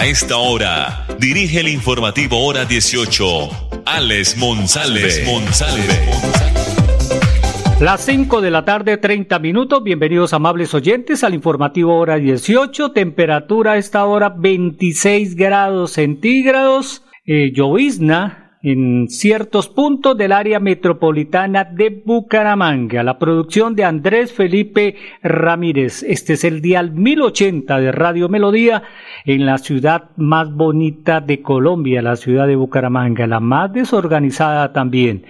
A esta hora, dirige el informativo Hora 18, Alex Monsalve. Las 5 de la tarde, 30 minutos. Bienvenidos, amables oyentes, al informativo Hora 18. Temperatura a esta hora 26 grados centígrados. Eh, llovizna en ciertos puntos del área metropolitana de Bucaramanga. La producción de Andrés Felipe Ramírez. Este es el dial 1080 de Radio Melodía en la ciudad más bonita de Colombia, la ciudad de Bucaramanga, la más desorganizada también.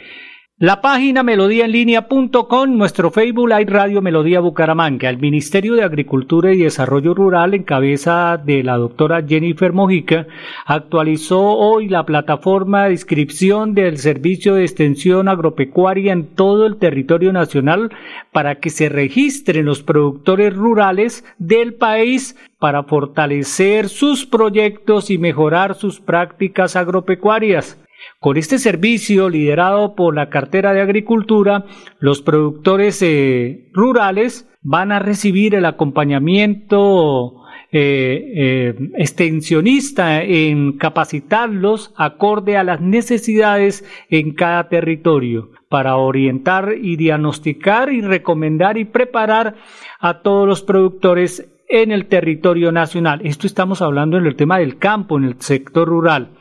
La página melodíaenlínea.com, nuestro Facebook hay Radio Melodía Bucaramanga. El Ministerio de Agricultura y Desarrollo Rural, en cabeza de la doctora Jennifer Mojica, actualizó hoy la plataforma de inscripción del Servicio de Extensión Agropecuaria en todo el territorio nacional para que se registren los productores rurales del país para fortalecer sus proyectos y mejorar sus prácticas agropecuarias. Con este servicio liderado por la cartera de Agricultura, los productores eh, rurales van a recibir el acompañamiento eh, eh, extensionista en capacitarlos acorde a las necesidades en cada territorio para orientar y diagnosticar y recomendar y preparar a todos los productores en el territorio nacional. Esto estamos hablando en el tema del campo, en el sector rural.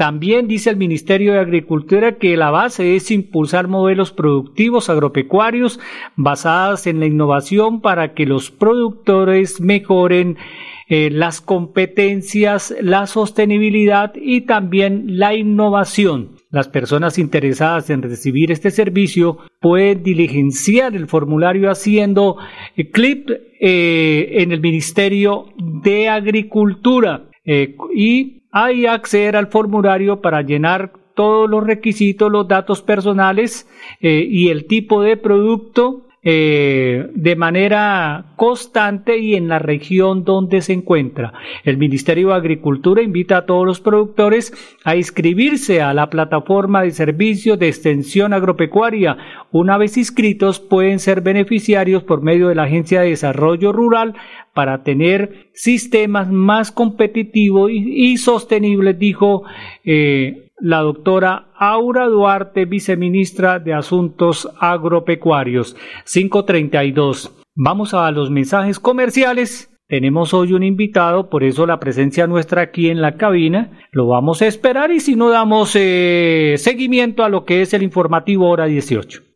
También dice el Ministerio de Agricultura que la base es impulsar modelos productivos agropecuarios basados en la innovación para que los productores mejoren eh, las competencias, la sostenibilidad y también la innovación. Las personas interesadas en recibir este servicio pueden diligenciar el formulario haciendo eh, clip eh, en el Ministerio de Agricultura y hay acceder al formulario para llenar todos los requisitos, los datos personales eh, y el tipo de producto eh, de manera constante y en la región donde se encuentra. El Ministerio de Agricultura invita a todos los productores a inscribirse a la plataforma de servicios de extensión agropecuaria. Una vez inscritos pueden ser beneficiarios por medio de la Agencia de Desarrollo Rural para tener sistemas más competitivos y, sostenibles, dijo eh, la doctora Aura Duarte, viceministra de Asuntos Agropecuarios. 532. Vamos a los mensajes comerciales. Tenemos hoy un invitado, por eso la presencia nuestra aquí en la cabina. Lo vamos a esperar y si no damos eh, seguimiento a lo que es el informativo hora 18.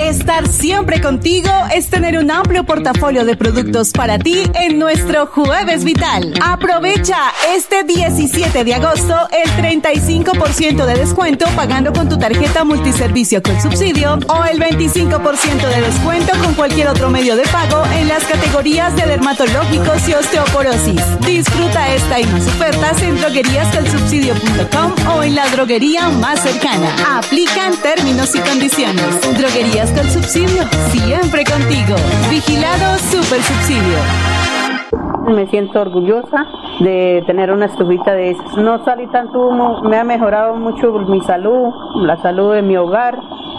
Estar siempre contigo es tener un amplio portafolio de productos para ti en nuestro Jueves Vital. Aprovecha este 17 de agosto el 35% de descuento pagando con tu tarjeta multiservicio con subsidio o el 25% de descuento con cualquier otro medio de pago en las categorías de dermatológicos y osteoporosis. Disfruta esta y más ofertas en drogueríascolsubsidio.com o en la droguería más cercana. Aplican términos y condiciones. Droguerías del Subsidio, siempre contigo. Vigilado Super Subsidio. Me siento orgullosa de tener una estufita de esas. No salí tanto humo, me ha mejorado mucho mi salud, la salud de mi hogar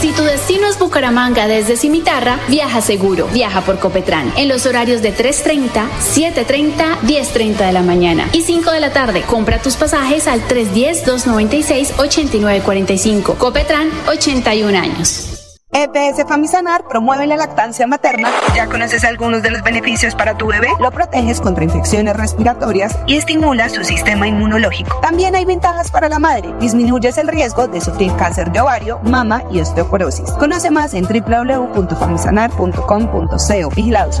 Si tu destino es Bucaramanga desde Cimitarra, viaja seguro. Viaja por Copetran en los horarios de 3.30, 7.30, 10.30 de la mañana y 5 de la tarde. Compra tus pasajes al 310-296-8945. Copetran, 81 años. EPS Famisanar promueve la lactancia materna. ¿Ya conoces algunos de los beneficios para tu bebé? Lo proteges contra infecciones respiratorias y estimula su sistema inmunológico. También hay ventajas para la madre. Disminuyes el riesgo de sufrir cáncer de ovario, mama y osteoporosis. Conoce más en www.famisanar.com.co. Vigilados.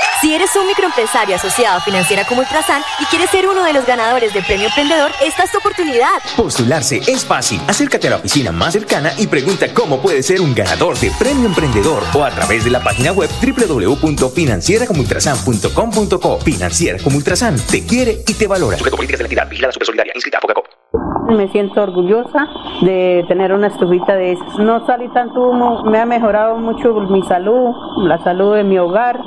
Si eres un microempresario asociado a Financiera como Ultrasan y quieres ser uno de los ganadores del Premio Emprendedor, esta es tu oportunidad. Postularse es fácil. Acércate a la oficina más cercana y pregunta cómo puedes ser un ganador de Premio Emprendedor o a través de la página web www.financieracomultrasan.com.co. Financiera como Ultrasan te quiere y te valora. Sujeto políticas de la entidad, vigilada super solidaria, inscrita a Focacop. Me siento orgullosa de tener una estufita de esas. No salí tanto humo, me ha mejorado mucho mi salud, la salud de mi hogar.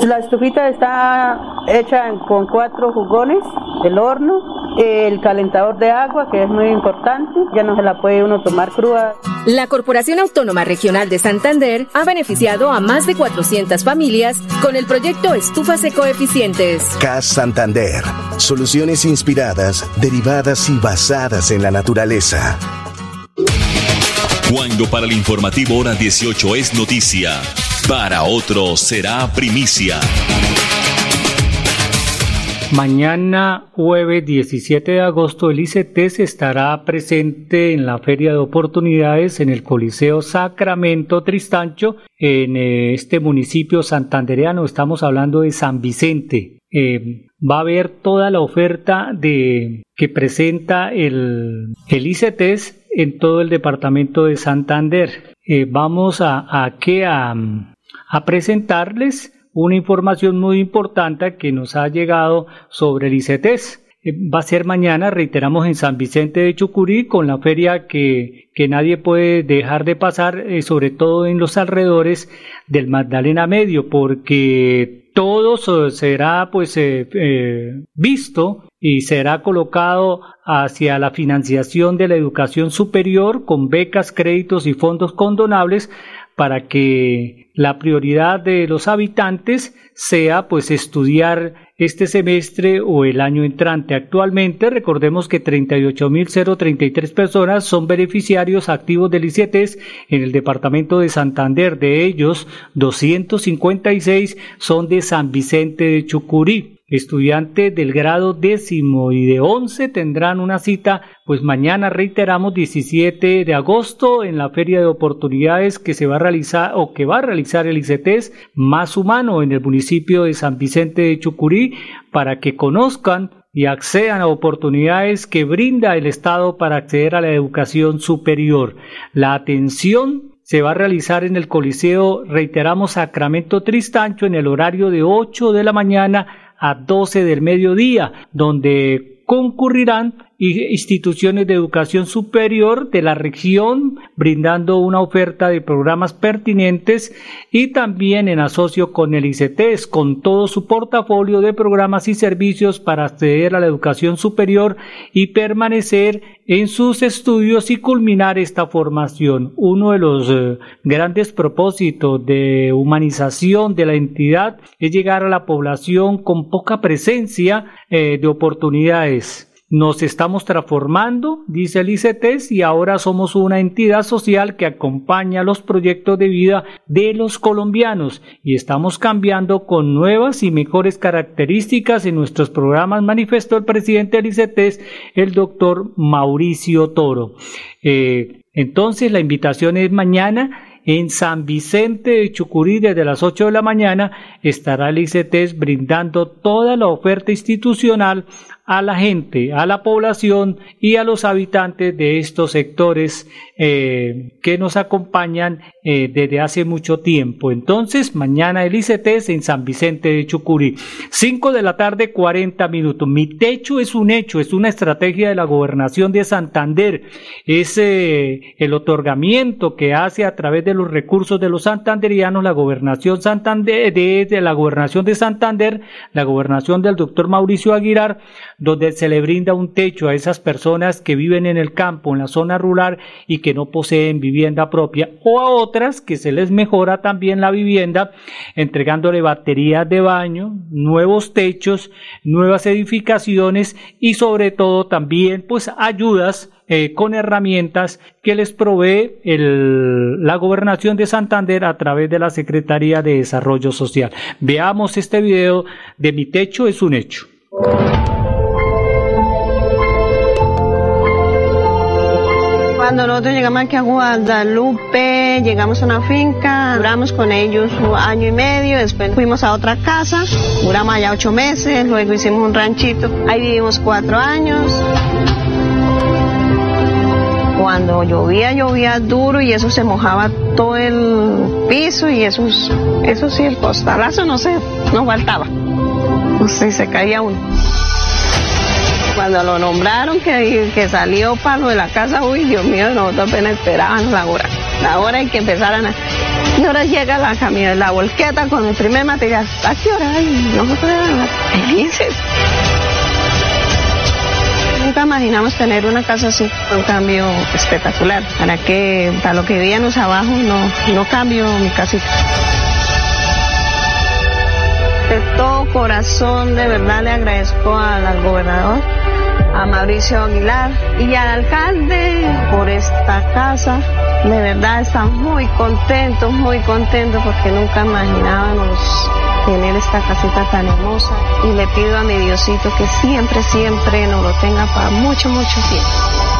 La estufita está hecha con cuatro jugones, el horno, el calentador de agua, que es muy importante, ya no se la puede uno tomar cruda. La Corporación Autónoma Regional de Santander ha beneficiado a más de 400 familias con el proyecto Estufas Ecoeficientes. CAS Santander. Soluciones inspiradas, derivadas y basadas en la naturaleza. Cuando para el informativo hora 18 es noticia, para otros será primicia. Mañana, jueves 17 de agosto, el ICTES estará presente en la Feria de Oportunidades en el Coliseo Sacramento Tristancho, en eh, este municipio santandereano. Estamos hablando de San Vicente. Eh, va a haber toda la oferta de, que presenta el, el ICTES en todo el departamento de Santander. Eh, vamos a, a, a, a presentarles una información muy importante que nos ha llegado sobre el ICETES. Eh, va a ser mañana, reiteramos, en San Vicente de Chucurí, con la feria que, que nadie puede dejar de pasar, eh, sobre todo en los alrededores del Magdalena Medio, porque todo será pues eh, visto y será colocado hacia la financiación de la educación superior con becas, créditos y fondos condonables para que la prioridad de los habitantes sea pues estudiar este semestre o el año entrante. Actualmente recordemos que 38.033 personas son beneficiarios activos del ICETES en el departamento de Santander. De ellos, 256 son de San Vicente de Chucurí. Estudiantes del grado décimo y de once tendrán una cita, pues mañana reiteramos 17 de agosto en la Feria de Oportunidades que se va a realizar o que va a realizar el ICETES más humano en el municipio de San Vicente de Chucurí para que conozcan y accedan a oportunidades que brinda el Estado para acceder a la educación superior. La atención se va a realizar en el Coliseo, reiteramos, Sacramento Tristancho en el horario de 8 de la mañana a 12 del mediodía, donde concurrirán instituciones de educación superior de la región, brindando una oferta de programas pertinentes y también en asocio con el ICTES, con todo su portafolio de programas y servicios para acceder a la educación superior y permanecer en sus estudios y culminar esta formación. Uno de los eh, grandes propósitos de humanización de la entidad es llegar a la población con poca presencia eh, de oportunidades nos estamos transformando, dice el ICETES, y ahora somos una entidad social que acompaña los proyectos de vida de los colombianos y estamos cambiando con nuevas y mejores características en nuestros programas, manifestó el presidente del ICETES, el doctor Mauricio Toro. Eh, entonces, la invitación es mañana en San Vicente de Chucurí, desde las 8 de la mañana, estará el ICETES brindando toda la oferta institucional a la gente, a la población y a los habitantes de estos sectores eh, que nos acompañan eh, desde hace mucho tiempo. Entonces, mañana el ICT en San Vicente de Chucurí. 5 de la tarde, 40 minutos. Mi techo es un hecho, es una estrategia de la gobernación de Santander. Es eh, el otorgamiento que hace a través de los recursos de los santanderianos la gobernación Santander, de, de la gobernación de Santander, la gobernación del doctor Mauricio Aguilar, donde se le brinda un techo a esas personas que viven en el campo, en la zona rural y que no poseen vivienda propia, o a otras que se les mejora también la vivienda, entregándole baterías de baño, nuevos techos, nuevas edificaciones y sobre todo también pues ayudas eh, con herramientas que les provee la gobernación de Santander a través de la Secretaría de Desarrollo Social. Veamos este video de Mi Techo es un hecho. Cuando nosotros llegamos aquí a Guadalupe, llegamos a una finca, duramos con ellos un año y medio, después fuimos a otra casa, duramos allá ocho meses, luego hicimos un ranchito, ahí vivimos cuatro años. Cuando llovía, llovía duro y eso se mojaba todo el piso y eso, eso sí, el costalazo no sé, no faltaba. No sé, se caía uno cuando lo nombraron que, que salió para lo de la casa, uy, Dios mío, nosotros apenas esperábamos la hora. La hora en que empezaran a... Y ahora llega la camioneta, la volqueta con el primer material. ¿A qué hora? Ay, éramos felices. Nunca imaginamos tener una casa así, un cambio espectacular. Para que, para lo que vivíamos abajo, no, no cambio mi casita de todo corazón, de verdad le agradezco al, gobernador, a Mauricio Aguilar y al alcalde por esta casa. De verdad están muy contentos, muy contentos porque nunca imaginábamos tener esta casita tan hermosa y le pido a mi Diosito que siempre, siempre nos lo tenga para mucho, mucho tiempo.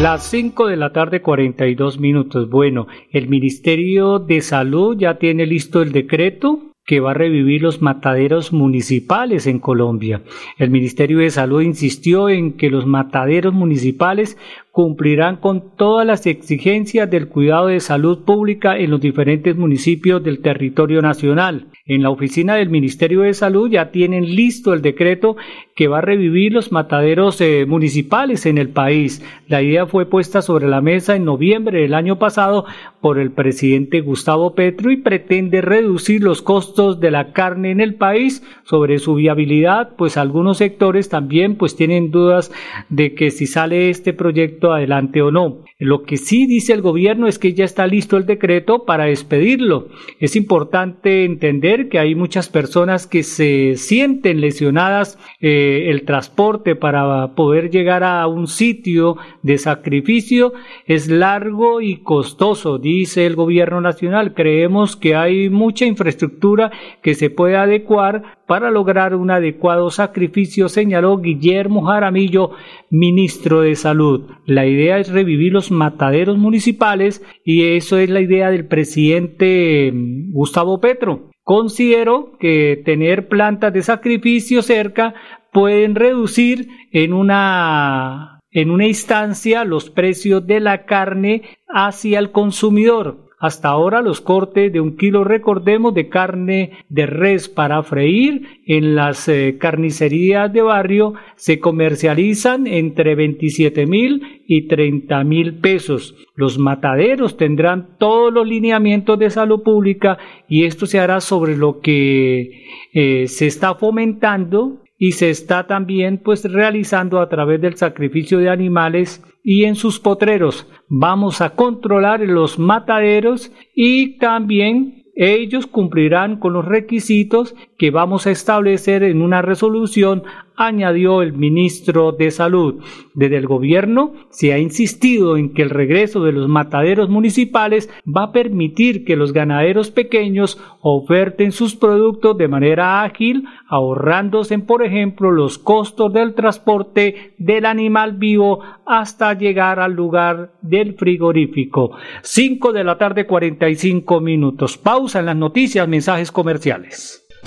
Las 5 de la tarde 42 minutos. Bueno, el Ministerio de Salud ya tiene listo el decreto que va a revivir los mataderos municipales en Colombia. El Ministerio de Salud insistió en que los mataderos municipales cumplirán con todas las exigencias del cuidado de salud pública en los diferentes municipios del territorio nacional. En la oficina del Ministerio de Salud ya tienen listo el decreto que va a revivir los mataderos eh, municipales en el país. La idea fue puesta sobre la mesa en noviembre del año pasado por el presidente Gustavo Petro y pretende reducir los costos de la carne en el país sobre su viabilidad, pues algunos sectores también pues tienen dudas de que si sale este proyecto adelante o no. Lo que sí dice el gobierno es que ya está listo el decreto para despedirlo. Es importante entender que hay muchas personas que se sienten lesionadas eh, el transporte para poder llegar a un sitio de sacrificio es largo y costoso, dice el gobierno nacional. Creemos que hay mucha infraestructura que se puede adecuar para lograr un adecuado sacrificio, señaló Guillermo Jaramillo, ministro de Salud. La idea es revivir los mataderos municipales y eso es la idea del presidente mm, Gustavo Petro. Considero que tener plantas de sacrificio cerca pueden reducir en una en una instancia los precios de la carne hacia el consumidor. Hasta ahora los cortes de un kilo, recordemos, de carne de res para freír en las eh, carnicerías de barrio se comercializan entre 27 mil y 30 mil pesos. Los mataderos tendrán todos los lineamientos de salud pública y esto se hará sobre lo que eh, se está fomentando y se está también pues realizando a través del sacrificio de animales y en sus potreros. Vamos a controlar los mataderos y también ellos cumplirán con los requisitos que vamos a establecer en una resolución añadió el ministro de Salud. Desde el gobierno se ha insistido en que el regreso de los mataderos municipales va a permitir que los ganaderos pequeños oferten sus productos de manera ágil, ahorrándose, por ejemplo, los costos del transporte del animal vivo hasta llegar al lugar del frigorífico. 5 de la tarde 45 minutos. Pausa en las noticias, mensajes comerciales.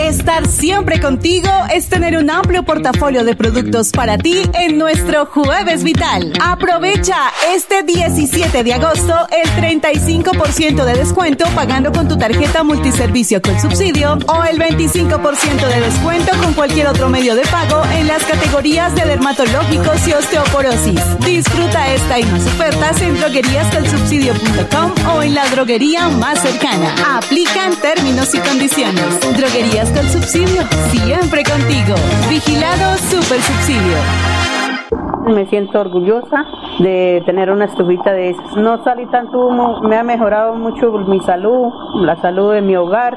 Estar siempre contigo es tener un amplio portafolio de productos para ti en nuestro Jueves Vital. Aprovecha este 17 de agosto el 35% de descuento pagando con tu tarjeta multiservicio con subsidio o el 25% de descuento con cualquier otro medio de pago en las categorías de dermatológicos y osteoporosis. Disfruta esta y más ofertas en drogueríascolsubsidio.com o en la droguería más cercana. Aplican términos y condiciones. Droguerías con subsidio, siempre contigo. Vigilado Super Subsidio. Me siento orgullosa de tener una estufita de esas. No salí tanto humo, me ha mejorado mucho mi salud, la salud de mi hogar.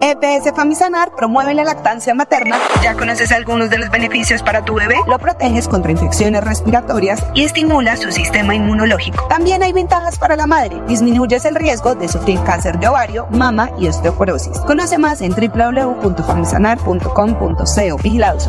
EPS Famisanar promueve la lactancia materna. ¿Ya conoces algunos de los beneficios para tu bebé? Lo proteges contra infecciones respiratorias y estimula su sistema inmunológico. También hay ventajas para la madre. Disminuyes el riesgo de sufrir cáncer de ovario, mama y osteoporosis. Conoce más en www.famisanar.com.co. Vigilados.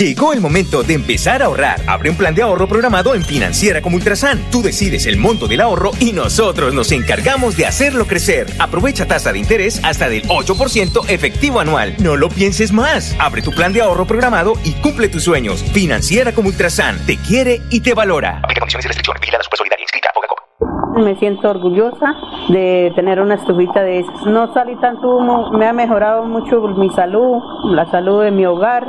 Llegó el momento de empezar a ahorrar. Abre un plan de ahorro programado en Financiera como Ultrasan. Tú decides el monto del ahorro y nosotros nos encargamos de hacerlo crecer. Aprovecha tasa de interés hasta del 8% efectivo anual. No lo pienses más. Abre tu plan de ahorro programado y cumple tus sueños. Financiera como Ultrasan. Te quiere y te valora. Aplica condiciones y restricciones. Vigilada Supersolidaria inscrita a Fogacop. Me siento orgullosa de tener una estufita de esas. No salí tanto humo, me ha mejorado mucho mi salud, la salud de mi hogar.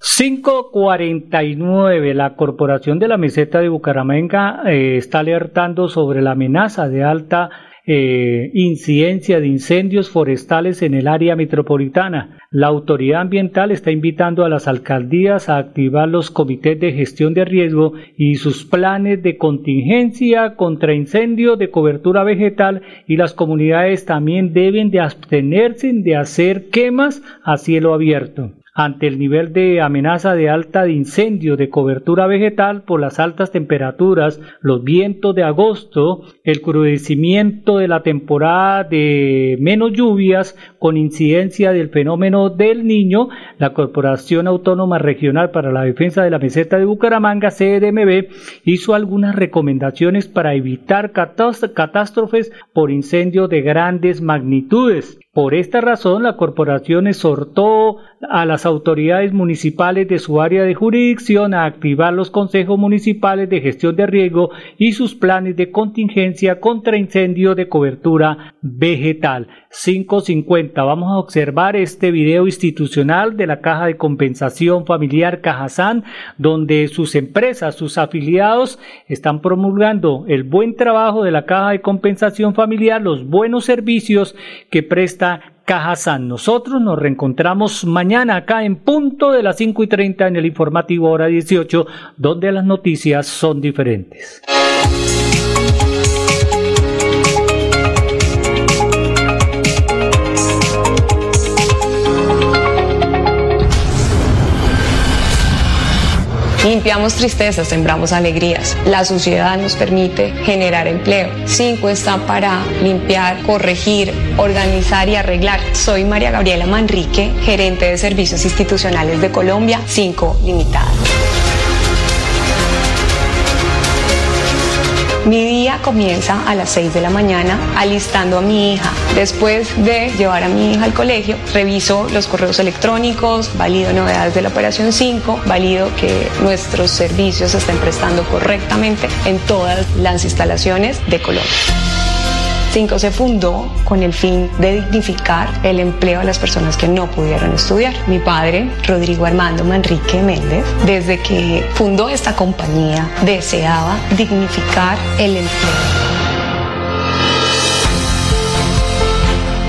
549. La Corporación de la Meseta de Bucaramanga eh, está alertando sobre la amenaza de alta eh, incidencia de incendios forestales en el área metropolitana. La autoridad ambiental está invitando a las alcaldías a activar los comités de gestión de riesgo y sus planes de contingencia contra incendio de cobertura vegetal y las comunidades también deben de abstenerse de hacer quemas a cielo abierto ante el nivel de amenaza de alta de incendio de cobertura vegetal por las altas temperaturas, los vientos de agosto, el crudecimiento de la temporada de menos lluvias con incidencia del fenómeno del niño, la Corporación Autónoma Regional para la Defensa de la Meseta de Bucaramanga, CDMB, hizo algunas recomendaciones para evitar catástrofes por incendio de grandes magnitudes. Por esta razón, la corporación exhortó a las autoridades municipales de su área de jurisdicción a activar los consejos municipales de gestión de riesgo y sus planes de contingencia contra incendio de cobertura vegetal. 550. Vamos a observar este video institucional de la Caja de Compensación Familiar Cajazán, donde sus empresas, sus afiliados están promulgando el buen trabajo de la Caja de Compensación Familiar, los buenos servicios que presta Caja San. Nosotros nos reencontramos mañana acá en punto de las 5 y 30 en el informativo hora 18, donde las noticias son diferentes. Limpiamos tristezas, sembramos alegrías. La sociedad nos permite generar empleo. Cinco está para limpiar, corregir, organizar y arreglar. Soy María Gabriela Manrique, gerente de servicios institucionales de Colombia, Cinco Limitada. Mi día comienza a las 6 de la mañana alistando a mi hija. Después de llevar a mi hija al colegio, reviso los correos electrónicos, valido novedades de la operación 5, valido que nuestros servicios se estén prestando correctamente en todas las instalaciones de Colombia. 5 se fundó con el fin de dignificar el empleo de las personas que no pudieron estudiar. Mi padre, Rodrigo Armando Manrique Méndez, desde que fundó esta compañía, deseaba dignificar el empleo.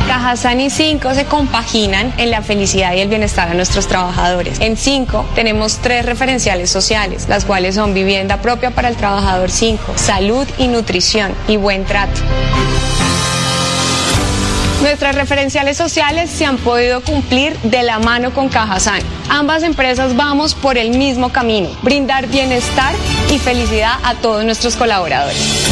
Cajazán y 5 se compaginan en la felicidad y el bienestar de nuestros trabajadores. En 5 tenemos tres referenciales sociales, las cuales son vivienda propia para el trabajador 5, salud y nutrición y buen trato. Nuestras referenciales sociales se han podido cumplir de la mano con Cajazán. Ambas empresas vamos por el mismo camino, brindar bienestar y felicidad a todos nuestros colaboradores.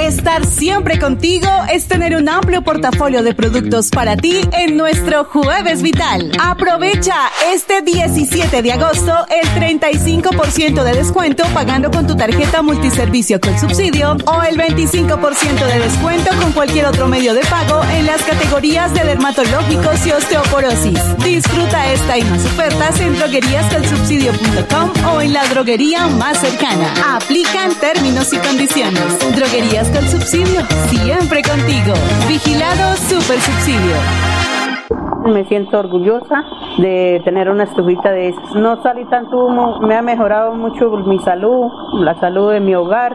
Estar siempre contigo es tener un amplio portafolio de productos para ti en nuestro Jueves Vital. Aprovecha este 17 de agosto el 35% de descuento pagando con tu tarjeta multiservicio con subsidio o el 25% de descuento con cualquier otro medio de pago en las categorías de dermatológicos y osteoporosis. Disfruta esta y más ofertas en drogueríascolsubsidio.com o en la droguería más cercana. Aplican términos y condiciones. Droguerías con subsidio, siempre contigo. Vigilado Super Subsidio. Me siento orgullosa de tener una estufita de esas. No salí tanto humo, me ha mejorado mucho mi salud, la salud de mi hogar.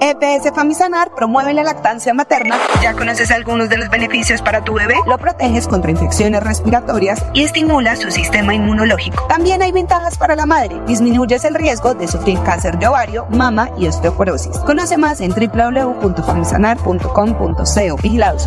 EPS Famisanar promueve la lactancia materna. ¿Ya conoces algunos de los beneficios para tu bebé? Lo proteges contra infecciones respiratorias y estimula su sistema inmunológico. También hay ventajas para la madre. Disminuyes el riesgo de sufrir cáncer de ovario, mama y osteoporosis. Conoce más en www.famisanar.com.co. Vigilados.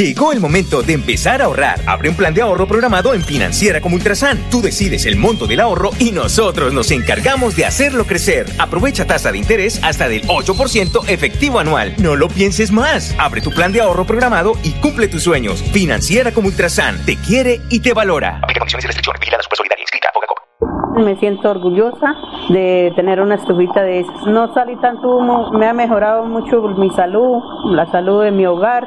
Llegó el momento de empezar a ahorrar. Abre un plan de ahorro programado en Financiera como Ultrasan. Tú decides el monto del ahorro y nosotros nos encargamos de hacerlo crecer. Aprovecha tasa de interés hasta del 8% efectivo anual. No lo pienses más. Abre tu plan de ahorro programado y cumple tus sueños. Financiera como Ultrasan te quiere y te valora. Aplica condiciones y restricciones. Vigilada Supersolidaria. Inscrita a. Me siento orgullosa de tener una estufita de esas. No salí tanto humo, me ha mejorado mucho mi salud, la salud de mi hogar.